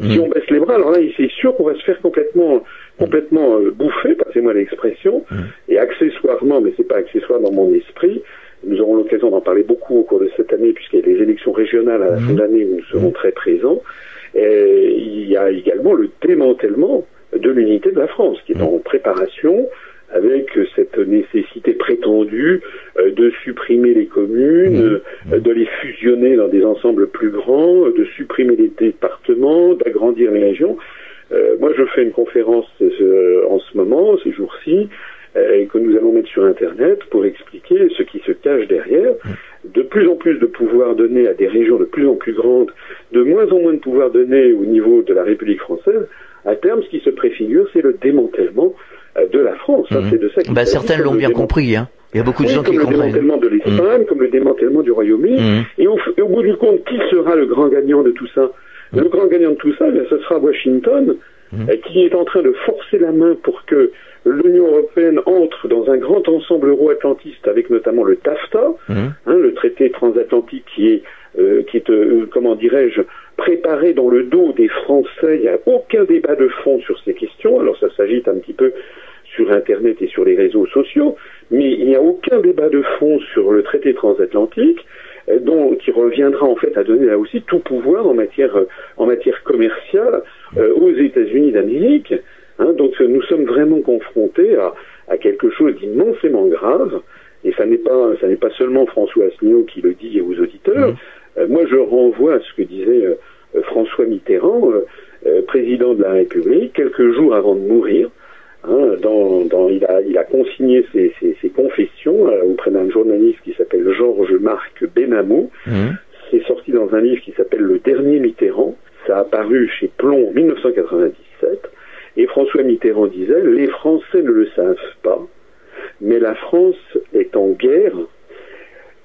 Si on baisse les bras, alors là, c'est sûr qu'on va se faire complètement, complètement euh, bouffer, passez-moi l'expression, et accessoirement, mais c'est pas accessoire dans mon esprit, nous aurons l'occasion d'en parler beaucoup au cours de cette année, puisqu'il y a les élections régionales à la fin de l'année où nous serons très présents. Et il y a également le démantèlement de l'unité de la France, qui est en préparation avec cette nécessité prétendue euh, de supprimer les communes, mmh. euh, de les fusionner dans des ensembles plus grands, de supprimer les départements, d'agrandir les régions. Euh, moi, je fais une conférence en ce moment, ces jours-ci, que nous allons mettre sur Internet pour expliquer ce qui se cache derrière. Mmh. De plus en plus de pouvoir donné à des régions de plus en plus grandes, de moins en moins de pouvoir donné au niveau de la République française. À terme, ce qui se préfigure, c'est le démantèlement euh, France. Hein, mhm. c'est de ça bah, certains l'ont bien compris. Hein. Il y a beaucoup de gens qui comprennent. Comme le démantèlement de l'Espagne, mhm. comme le démantèlement du Royaume-Uni. Mhm. Et, au, bout du compte, qui sera le grand gagnant de tout ça? Le grand gagnant de tout ça, eh ce sera Washington, euh, qui est en train de forcer la main pour que l'Union européenne entre dans un grand ensemble euro-atlantiste avec notamment le TAFTA, hein, le traité transatlantique qui est, euh, qui est comment dirais-je, préparé dans le dos des Français. Il n'y a aucun débat de fond sur ces questions. Alors ça s'agite un petit peu sur Internet et sur les réseaux sociaux, mais il n'y a aucun débat de fond sur le traité transatlantique, euh, dont, qui reviendra en fait à donner là aussi tout pouvoir en matière, euh, en matière commerciale euh, aux États-Unis d'Amérique. Hein, donc nous sommes vraiment confrontés à, à quelque chose d'immensément grave, et ça n'est pas, ça n'est pas seulement François Asselineau qui le dit aux auditeurs. Mmh. moi, je renvoie à ce que disait François Mitterrand, président de la République, quelques jours avant de mourir, Hein, dans, il, a, il, a, consigné ses, ses, confessions euh, auprès d'un journaliste qui s'appelle Georges-Marc Benamou. Mmh. C'est sorti dans un livre qui s'appelle Le Dernier Mitterrand. Ça a apparu chez Plomb en 1997. Et François Mitterrand disait, les Français ne le savent pas, mais la France est en guerre.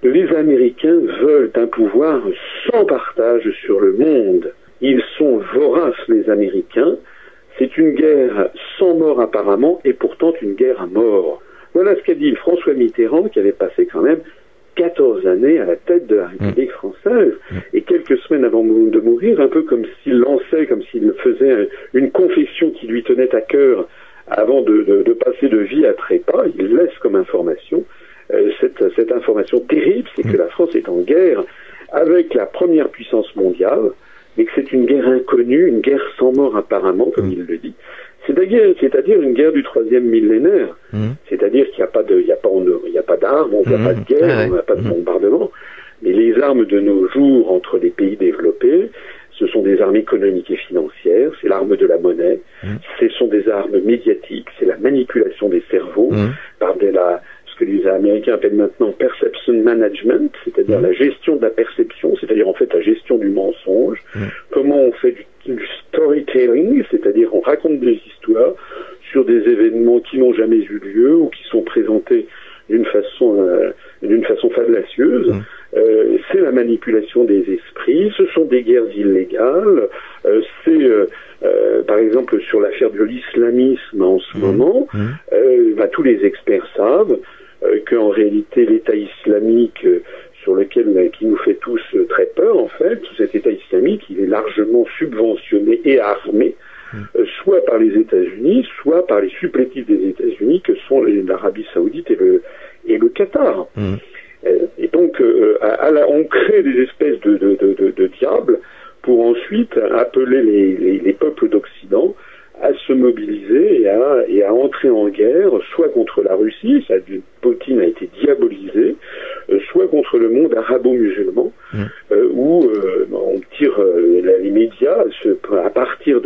Les Américains veulent un pouvoir sans partage sur le monde. Ils sont voraces, les Américains. C'est une guerre sans mort apparemment, et pourtant une guerre à mort. Voilà ce qu'a dit François Mitterrand, qui avait passé quand même 14 années à la tête de la République française, mm. et quelques semaines avant de mourir, un peu comme s'il lançait, comme s'il faisait une confession qui lui tenait à cœur avant de, passer de vie à trépas, il laisse comme information euh, cette, cette information terrible, c'est que mm. la France est en guerre avec la première puissance mondiale, mais que c'est une guerre inconnue, une guerre sans mort apparemment, comme mm. il le dit. C'est-à-dire une guerre du troisième millénaire. Mm. C'est-à-dire qu'il n'y a pas de, il n'y a pas, il n'y a pas d'armes, on n'a pas de mm. guerre, on n'a pas de bombardement. Mais les armes de nos jours entre les pays développés, ce sont des armes économiques et financières, c'est l'arme de la monnaie, ce sont des armes médiatiques, c'est la manipulation des cerveaux par de la, que les Américains appellent maintenant perception management, c'est-à-dire mmh. la gestion de la perception, c'est-à-dire en fait la gestion du mensonge. Mmh. Comment on fait du, storytelling, c'est-à-dire on raconte des histoires sur des événements qui n'ont jamais eu lieu ou qui sont présentés d'une façon euh, d'une façon fallacieuse. Mmh. Euh, c'est la manipulation des esprits, ce sont des guerres illégales, euh, c'est par exemple sur l'affaire de l'islamisme en ce moment, bah, tous les experts savent euh, qu'en réalité l'État islamique euh, sur lequel qui nous fait tous très peur en fait, cet État islamique, il est largement subventionné et armé, mm. soit par les États-Unis, soit par les supplétifs des États-Unis, que sont l'Arabie Saoudite et le et le Qatar. Mm. Et donc, on crée des espèces de, de, diables pour ensuite appeler les peuples d'Occident à se mobiliser et à, et à entrer en guerre, soit contre la Russie, ça, Poutine a été diabolisé, euh, soit contre le monde arabo-musulman, mm. euh, où euh, on tire les médias à partir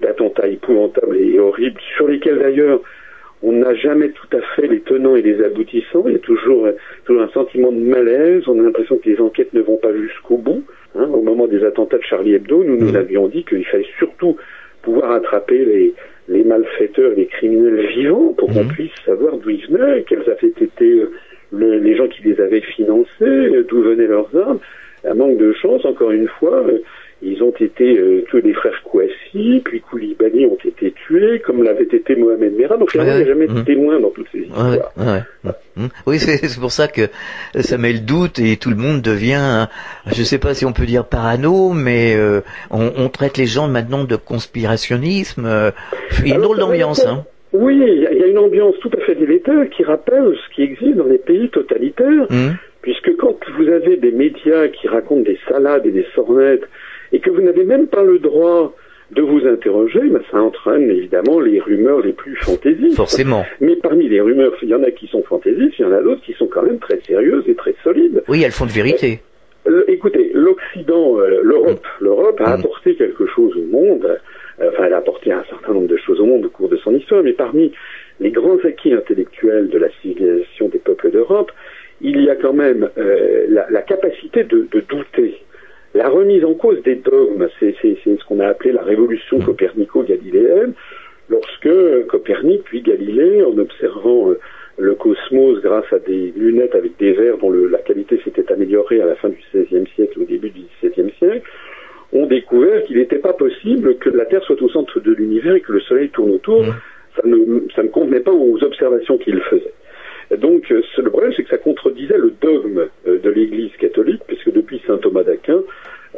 d'attentats épouvantables et horribles, sur lesquels d'ailleurs on n'a jamais tout à fait les tenants et les aboutissants. Il y a toujours, toujours un sentiment de malaise. On a l'impression que les enquêtes ne vont pas jusqu'au bout. Hein. Au moment des attentats de Charlie Hebdo, nous nous mm. avions dit qu'il fallait surtout pouvoir attraper les, les malfaiteurs, les criminels vivants, pour qu'on mhm. puisse savoir d'où ils venaient, quels avaient été euh, les gens qui les avaient financés, d'où venaient leurs armes. À manque de chance, encore une fois, euh, ils ont été euh, tous les frères Kouassi, puis Koulibaly ont été tués, comme l'avait été Mohamed Merah. Donc il n'y a jamais de mmh. témoin dans toutes ces histoires. Mmh. Oui, c'est pour ça que ça met le doute et tout le monde devient, je ne sais pas si on peut dire parano, mais euh, on, on, traite les gens maintenant de conspirationnisme. Euh, il y a une drôle d'ambiance. Hein. Oui, il y, a une ambiance tout à fait délétère qui rappelle ce qui existe dans les pays totalitaires. Mmh. Puisque quand vous avez des médias qui racontent des salades et des sornettes et que vous n'avez même pas le droit de vous interroger, ben, ça entraîne évidemment les rumeurs les plus fantaisistes. Forcément. Mais parmi les rumeurs, il y en a qui sont fantaisistes, il y en a d'autres qui sont quand même très sérieuses et très solides. Oui, elles font de vérité. Euh, écoutez, l'Occident, euh, l'Europe, mm. l'Europe a mm. apporté quelque chose au monde. Euh, enfin, elle a apporté un certain nombre de choses au monde au cours de son histoire, mais parmi les grands acquis intellectuels de la civilisation des peuples d'Europe, il y a quand même la, la, capacité de, de douter la remise en cause des dogmes, c'est ce qu'on a appelé la révolution copernico-galiléenne, lorsque Copernic puis Galilée, en observant euh, le cosmos grâce à des lunettes avec des verres dont la qualité s'était améliorée à la fin du XVIe siècle, au début du XVIIe siècle, ont découvert qu'il n'était pas possible que la Terre soit au centre de l'univers et que le Soleil tourne autour. Mmh. Ça, ne, ça ne convenait pas aux observations qu'ils faisaient. Donc euh, le problème, c'est que ça contredisait le dogme euh, de l'Église catholique, puisque saint Thomas d'Aquin,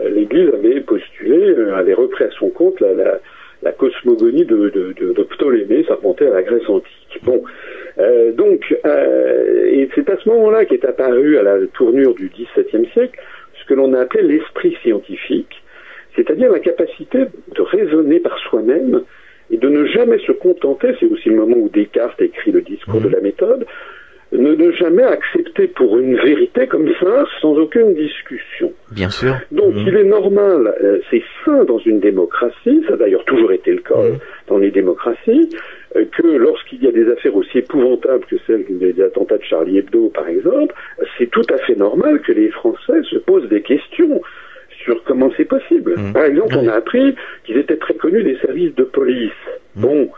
euh, l'Église avait postulé, avait repris à son compte la, cosmogonie de, de, Ptolémée, ça remontait à la Grèce antique. Bon, donc, et c'est à ce moment-là qu'est apparu à la tournure du XVIIe siècle ce que l'on a appelé l'esprit scientifique, c'est-à-dire la capacité de raisonner par soi-même et de ne jamais se contenter, c'est aussi le moment où Descartes écrit le discours de mmh. la méthode, ne, ne jamais accepter pour une vérité comme ça sans aucune discussion. Bien sûr. Donc mmh. il est normal, euh, c'est sain dans une démocratie, ça a d'ailleurs toujours été le cas mmh. dans les démocraties, euh, que lorsqu'il y a des affaires aussi épouvantables que celles des attentats de Charlie Hebdo par exemple, c'est tout à fait normal que les Français se posent des questions sur comment c'est possible. Mmh. Par exemple, on a appris qu'ils étaient très connus des services de police. Bon,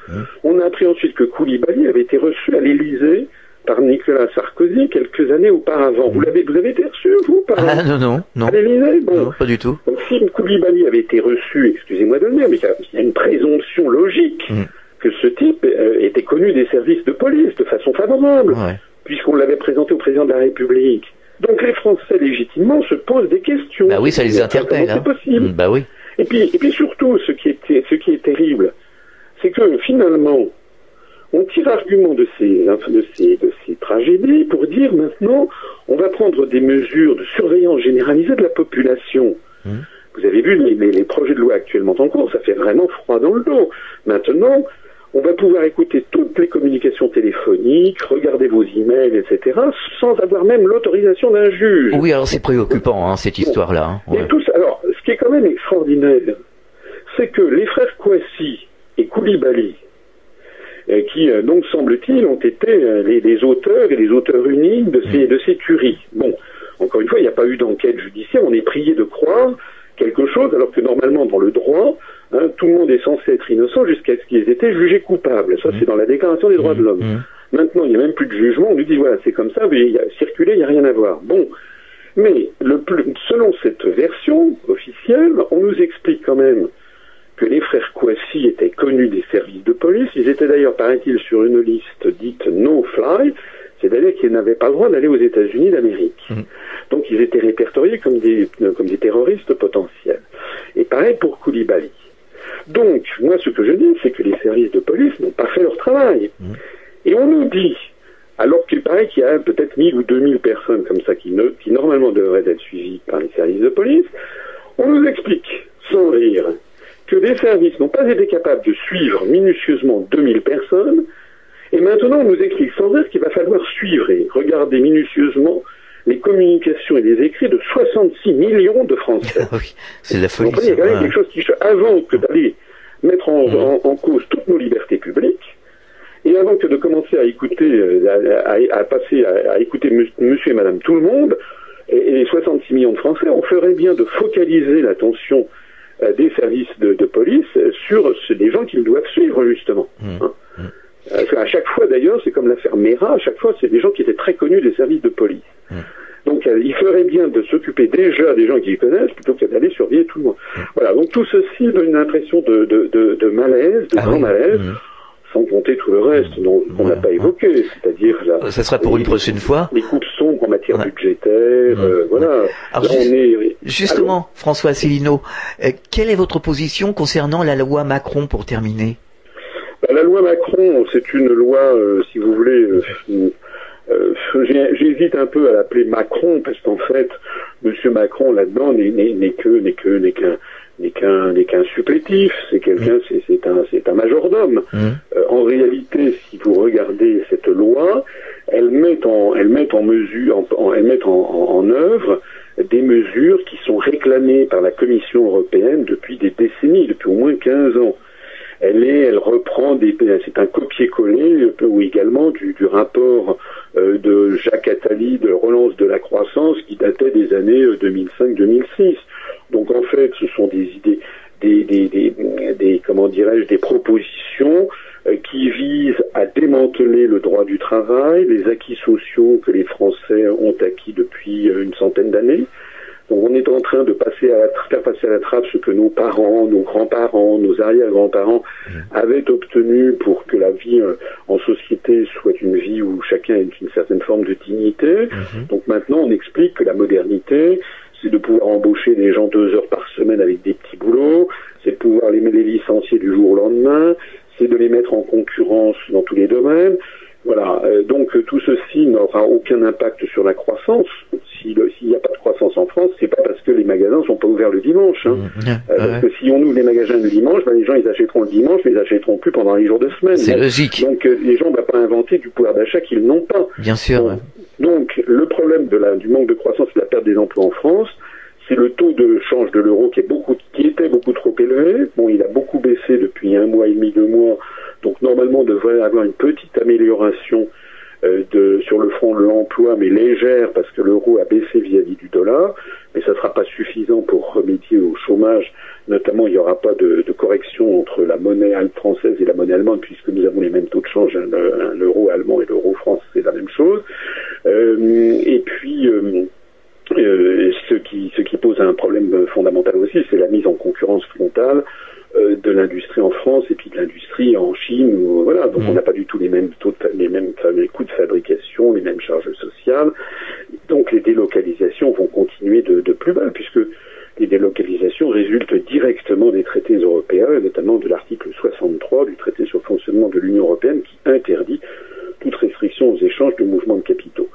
on a appris ensuite que Koulibaly avait été reçu à l'Élysée par Nicolas Sarkozy quelques années auparavant. Vous l'avez, vous avez été reçu, vous, par Ah non, non, non. À l'Élysée? Bon. Non, pas du tout. Donc si Koulibaly avait été reçu, excusez-moi de le dire, mais il y a une présomption logique mm. que ce type euh, était connu des services de police de façon favorable, puisqu'on l'avait présenté au président de la République. Donc les Français légitimement se posent des questions. Bah oui, ça les interpelle. C'est hein. possible mm, Bah oui. Et puis, et puis surtout, ce qui est, ce qui est terrible, c'est que finalement, on tire argument de ces, de, ces, de pour dire maintenant, on va prendre des mesures de surveillance généralisée de la population. Mmh. Vous avez vu les, les, projets de loi actuellement en cours, ça fait vraiment froid dans le dos. Maintenant, on va pouvoir écouter toutes les communications téléphoniques, regarder vos emails, etc., sans avoir même l'autorisation d'un juge. Oui, alors c'est préoccupant, hein, cette histoire-là. Hein. Tout alors, ce qui est quand même extraordinaire, c'est que les frères Kouassi et Koulibaly, qui, euh, donc, semble-t-il, ont été euh, les, auteurs et les auteurs uniques de ces, de ces tueries. Bon, encore une fois, il n'y a pas eu d'enquête judiciaire, on est prié de croire quelque chose, alors que normalement, dans le droit, hein, tout le monde est censé être innocent jusqu'à ce qu'ils aient été jugés coupables. Ça, c'est dans la Déclaration des droits de l'homme. Mmh. Mmh. Maintenant, il n'y a même plus de jugement, on nous dit, voilà, c'est comme ça, mais il y a circulé, il n'y a rien à voir. Bon, mais le selon cette version officielle, on nous explique quand même que les frères Kouassi étaient connus des services de police. Ils étaient d'ailleurs, paraît-il, sur une liste dite no-fly, c'est-à-dire qui n'avaient pas le droit d'aller aux États-Unis d'Amérique. Mhm. Donc ils étaient répertoriés comme des, comme des terroristes potentiels. Et pareil pour Koulibaly. Donc, moi, ce que je dis, c'est que les services de police n'ont pas fait leur travail. Et on nous dit, alors qu'il paraît qu'il y a peut-être 1000 ou 2000 personnes comme ça qui, ne- qui normalement devraient être suivies par les services de police, on nous explique, sans rire, que les services n'ont pas été capables de suivre minutieusement 2000 personnes, et maintenant on nous explique sans rire qu'il va falloir suivre et regarder minutieusement les communications et les écrits de 66 millions de Français. Oui, c'est la folie. comprenez, il y a quand ça. même Ouais. quelque chose qui, avant que d'aller mettre en, en- en cause toutes nos libertés publiques, et avant que de commencer à écouter, euh, à, à- à passer à, à écouter monsieur et madame tout le monde, et, et les 66 millions de Français, on ferait bien de focaliser l'attention des services de, de police euh, sur les gens qu'ils doivent suivre, justement. Hein. Parce qu'à chaque fois, d'ailleurs, c'est comme l'affaire Mera, à chaque fois, c'est des gens qui étaient très connus des services de police. Donc, euh, il ferait bien de s'occuper déjà des gens qui les connaissent plutôt que d'aller surveiller tout le monde. Voilà, donc tout ceci donne une impression de, de, de, de malaise, de Ah grand oui. malaise. Sans compter tout le reste dont on n'a pas évoqué, c'est-à-dire la, Ça sera pour une prochaine fois. les coupes sombres en matière budgétaire, euh, voilà. Alors, Là, on est... Justement, François Asselineau, euh, quelle est votre position concernant la loi Macron pour terminer? Bah, la loi Macron, c'est une loi, euh, si vous voulez, euh, j'hésite un peu à l'appeler Macron parce qu'en fait, Monsieur Macron là-dedans n'est n'est- n'est que n'est que n'est qu'un n'est qu'un supplétif. C'est quelqu'un, c'est c'est un un majordome. Mhm. Euh, en réalité, si vous regardez cette loi, elle met en elle met en mesure, en, elle met en, en, en œuvre des mesures qui sont réclamées par la Commission européenne depuis des décennies, depuis au moins 15 ans. Elle est, elle reprend des, c'est un copier-coller, euh, ou également du, du rapport euh, de Jacques Attali de relance de la croissance qui datait des années euh, 2005-2006. Donc en fait, ce sont des idées, des, des, des, des comment dirais-je, des propositions euh, qui visent à démanteler le droit du travail, les acquis sociaux que les Français ont acquis depuis euh, une centaine d'années. Donc on est en train de passer à la, faire passer à la trappe ce que nos parents, nos grands-parents, nos arrière-grands-parents avaient obtenu pour que la vie euh, en société soit une vie où chacun ait une certaine forme de dignité. Donc maintenant on explique que la modernité, c'est de pouvoir embaucher des gens deux heures par semaine avec des petits boulots, c'est de pouvoir les, les licencier du jour au lendemain, c'est de les mettre en concurrence dans tous les domaines. Voilà, euh, donc euh, tout ceci n'aura aucun impact sur la croissance. S'il n'y a pas de croissance en France, c'est pas parce que les magasins sont pas ouverts le dimanche. hein. Euh, Ouais. parce que si on ouvre les magasins le dimanche, ben, les gens ils achèteront le dimanche, mais ils achèteront plus pendant les jours de semaine. C'est logique, Donc euh, les gens ne vont pas inventer du pouvoir d'achat qu'ils n'ont pas. bien sûr. Donc le problème du manque de croissance et de la perte des emplois en France, c'est le taux de change de l'euro qui qui était beaucoup trop élevé. Bon, il a beaucoup baissé depuis un mois et demi, deux mois. Donc normalement, on devrait avoir une petite amélioration de, sur le front de l'emploi, mais légère parce que l'euro a baissé vis-à-vis du dollar. Mais ça ne sera pas suffisant pour remédier au chômage. Notamment, il n'y aura pas de, de correction entre la monnaie française et la monnaie allemande, puisque nous avons les mêmes taux de change. Un, un euro allemand et l'euro français, c'est la même chose. Euh, et puis, euh, euh, ce, qui, ce qui pose un problème fondamental aussi, c'est la mise en concurrence frontale euh, de l'industrie en France et puis de l'industrie en Chine. Où, voilà, donc Mhm. on n'a pas du tout les mêmes taux, de- les mêmes les coûts de fabrication, les mêmes charges sociales. Donc les délocalisations vont continuer de, de plus bas, puisque les délocalisations résultent directement des traités européens, et notamment de l'article 63 du traité sur le fonctionnement de l'Union européenne, qui interdit toute restriction aux échanges de mouvements de capitaux.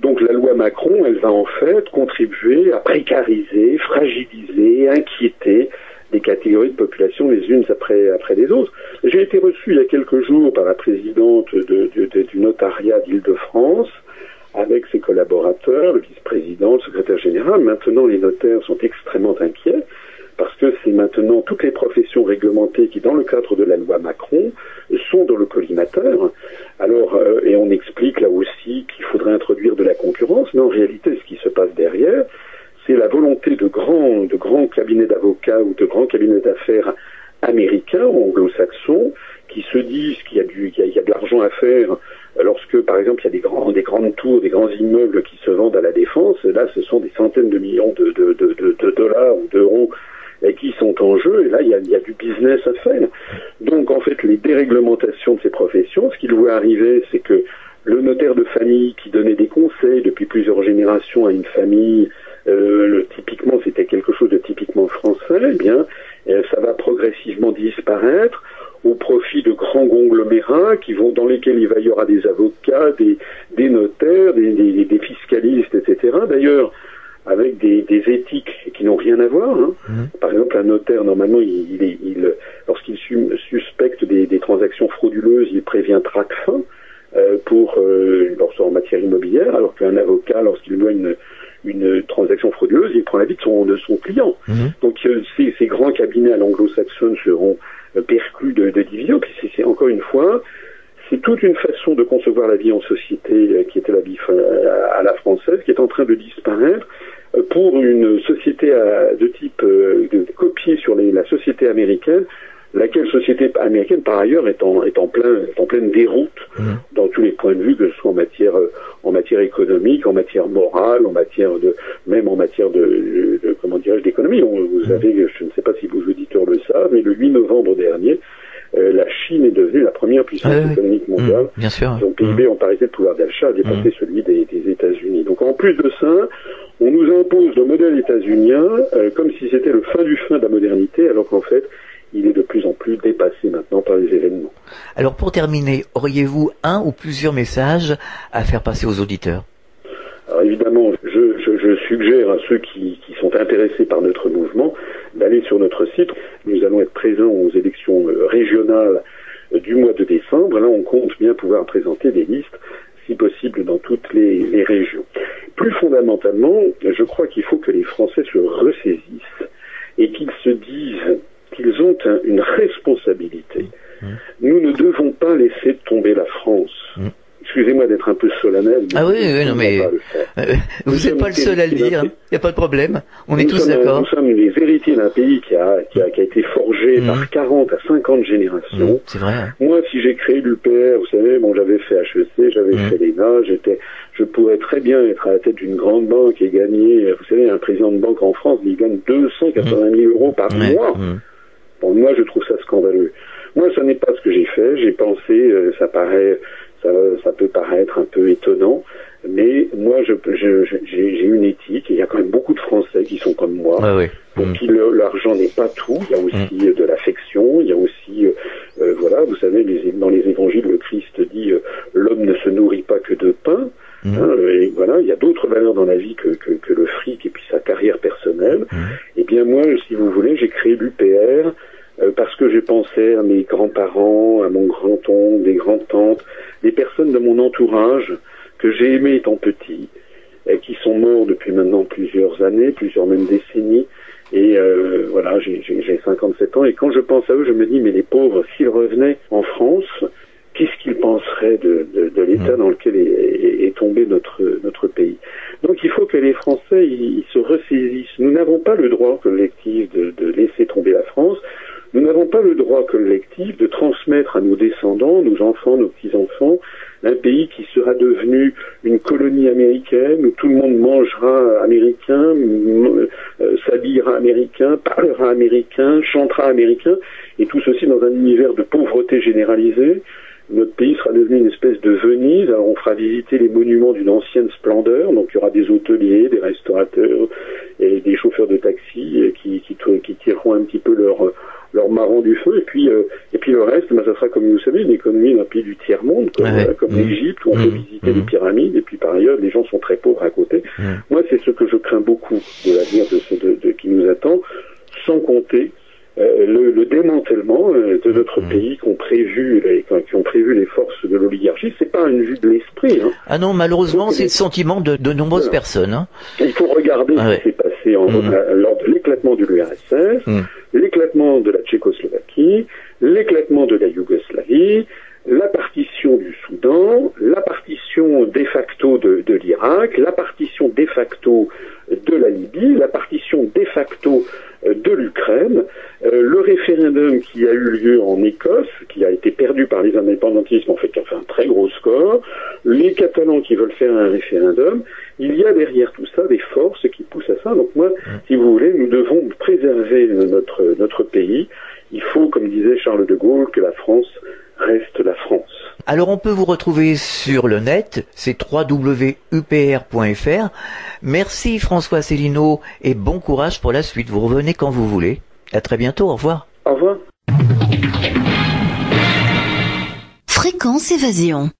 Donc la loi Macron, elle va en fait contribuer à précariser, fragiliser, inquiéter des catégories de population les unes après, après les autres. J'ai été reçu il y a quelques jours par la présidente de- de- de- du notariat d'Île-de-France avec ses collaborateurs, le vice-président, le secrétaire général. Maintenant, les notaires sont extrêmement inquiets parce que c'est maintenant toutes les professions réglementées qui, dans le cadre de la loi Macron, sont dans le collimateur. Alors, euh, et on explique là aussi qu'il faudrait introduire de la concurrence, mais en réalité, ce qui se passe derrière, c'est la volonté de grands, de grands cabinets d'avocats ou de grands cabinets d'affaires américains ou anglo-saxons qui se disent qu'il y a du, qu'il y a- de l'argent à faire lorsque, par exemple, il y a des, grandes tours, des grands immeubles qui se vendent à la défense. Là, ce sont des centaines de millions de, de, dollars ou d'euros qui sont en jeu. Et là, il y, a, il y a du business à faire. Donc, en fait, les déréglementations de ces professions, ce qu'il voit arriver, c'est que le notaire de famille qui donnait des conseils depuis plusieurs générations à une famille, euh, le, typiquement c'était quelque chose de typiquement français, eh bien euh, ça va progressivement disparaître au profit de grands conglomérats qui vont dans lesquels il, va, y aura des avocats, des, des notaires, des, des, des fiscalistes, etc. D'ailleurs, avec des, éthiques qui n'ont rien à voir. Hein. Mmh. Par exemple, un notaire, normalement, il, il, il lorsqu'il suspecte des, des, transactions frauduleuses, il prévient TRACFIN euh, pour euh, en matière immobilière, alors qu'un avocat, lorsqu'il voit une, une transaction frauduleuse, il prend l'avis de son, de son client. Mmh. Donc euh, ces, ces, grands cabinets à l'anglo-saxonne seront euh, perclus de, de divisions. Puis c'est encore une fois, c'est toute une façon de concevoir la vie en société euh, qui était la vie à la française, qui est en train de disparaître pour une société de type de copier sur les, la société américaine laquelle société américaine, par ailleurs, est en, est en, plein, est en pleine déroute mmh. dans tous les points de vue, que ce soit en matière, en matière économique, en matière morale, en matière de, même en matière de, de comment dirais-je, d'économie. Vous mmh. savez, je ne sais pas si vos auditeurs le savent, mais le 8 novembre dernier, euh, la Chine est devenue la première puissance ah, économique oui. mondiale. Mmh, bien sûr. Son PIB en parité de pouvoir d'achat a dépassé celui des, des États-Unis. Donc en plus de ça, on nous impose le modèle états-unien euh, comme si c'était le fin du fin de la modernité, alors qu'en fait, il est de plus en plus dépassé maintenant par les événements. Alors pour terminer, auriez-vous un ou plusieurs messages à faire passer aux auditeurs? Alors évidemment, je, je, je, suggère à ceux qui, qui, sont intéressés par notre mouvement d'aller sur notre site. Nous allons être présents aux élections euh, régionales euh, du mois de décembre. Là, on compte bien pouvoir présenter des listes si possible dans toutes les, les régions. Plus fondamentalement, je crois qu'il faut que les Français se ressaisissent et qu'ils se disent qu'ils ont un, une responsabilité. Mmh. Nous ne devons pas laisser tomber la France. Mmh. Excusez-moi d'être un peu solennel. ah oui, oui non, mais euh, vous n'êtes pas le seul à le dire. Il hein. n'y a pas de problème. On nous est tous d'accord. Nous sommes les héritiers d'un pays qui a, qui a, qui a été forgé mmh. par 40 à 50 générations. C'est vrai. Hein. Moi, si j'ai créé l'UPR, vous savez, bon, j'avais fait HEC, j'avais fait l'ENA, j'étais, je pourrais très bien être à la tête d'une grande banque et gagner, vous savez, un président de banque en France, il gagne 280 000 euros par mois. Bon, moi, je trouve ça scandaleux. Moi, ce n'est pas ce que j'ai fait. J'ai pensé, euh, ça paraît, ça, ça, peut paraître un peu étonnant, mais moi, je, j'ai une éthique. il y a quand même beaucoup de Français qui sont comme moi, ah oui. pour mmh. qui l'argent n'est pas tout. Il y a aussi mmh. de l'affection. Il y a aussi, euh, euh, voilà, vous savez, les, dans les évangiles, le Christ dit euh, l'homme ne se nourrit pas que de pain. Mmh. Hein, et voilà, il y a d'autres valeurs dans la vie que, que, que, le fric et puis sa carrière personnelle. Mmh. Et eh bien moi, si vous voulez, j'ai créé l'UPR euh, parce que j'ai pensé à mes grands-parents, à mon grand-oncle, des grandes-tantes, des personnes de mon entourage que j'ai aimé étant petit, et qui sont morts depuis maintenant plusieurs années, plusieurs même décennies. Et euh, voilà, j'ai 57 ans, et quand je pense à eux, je me dis, mais les pauvres, s'ils revenaient en France, qu'est-ce qu'ils penseraient de, de, de l'état mmh. dans lequel est, est, est, tombé notre, notre pays Donc il faut que les Français ils, ils se ressaisissent. Nous n'avons pas le droit collectif de, de laisser tomber la France. Nous n'avons pas le droit collectif de transmettre à nos descendants, nos enfants, nos petits-enfants, un pays qui sera devenu une colonie américaine où tout le monde mangera américain, euh, s'habillera américain, parlera américain, chantera américain, et tout ceci dans un univers de pauvreté généralisée. Notre pays sera devenu une espèce de Venise. Alors on fera visiter les monuments d'une ancienne splendeur. Donc il y aura des hôteliers, des restaurateurs et des chauffeurs de taxi qui, qui, qui tireront un petit peu leur leur marron du feu et puis euh, et puis le reste ben, ça sera comme vous savez une économie d'un pays du tiers monde comme, ouais. euh, comme mmh. l'Égypte où on mmh. peut visiter mmh. les pyramides et puis par ailleurs les gens sont très pauvres à côté moi c'est ce que je crains beaucoup de l'avenir de ce de, de, qui nous attend sans compter euh, le, le, démantèlement euh, de notre mmh. pays qu'ont prévu les, qui ont prévu les forces de l'oligarchie, c'est pas une vue de l'esprit. Hein. Ah non, malheureusement, c'est le sentiment de, de nombreuses voilà. personnes. Hein. Il faut regarder ah ouais. ce qui s'est passé en, mmh. à, lors de l'éclatement de l'URSS, mmh. l'éclatement de la Tchécoslovaquie, l'éclatement de la Yougoslavie, la partition du Soudan, la partition de facto de, de l'Irak, la partition de facto de la Libye, la partition de facto de l'Ukraine, euh, le référendum qui a eu lieu en Écosse, qui a été perdu par les indépendantistes, en fait qui a fait un très gros score, les Catalans qui veulent faire un référendum, il y a derrière tout ça des forces qui poussent à ça. Donc moi, si vous voulez, nous devons préserver notre, notre pays. Il faut, comme disait Charles de Gaulle, que la France reste la France. Alors on peut vous retrouver sur le net, c'est www.upr.fr. Merci François Célineau et bon courage pour la suite. Vous revenez quand vous voulez. À très bientôt, au revoir. Au revoir. Fréquence Évasion.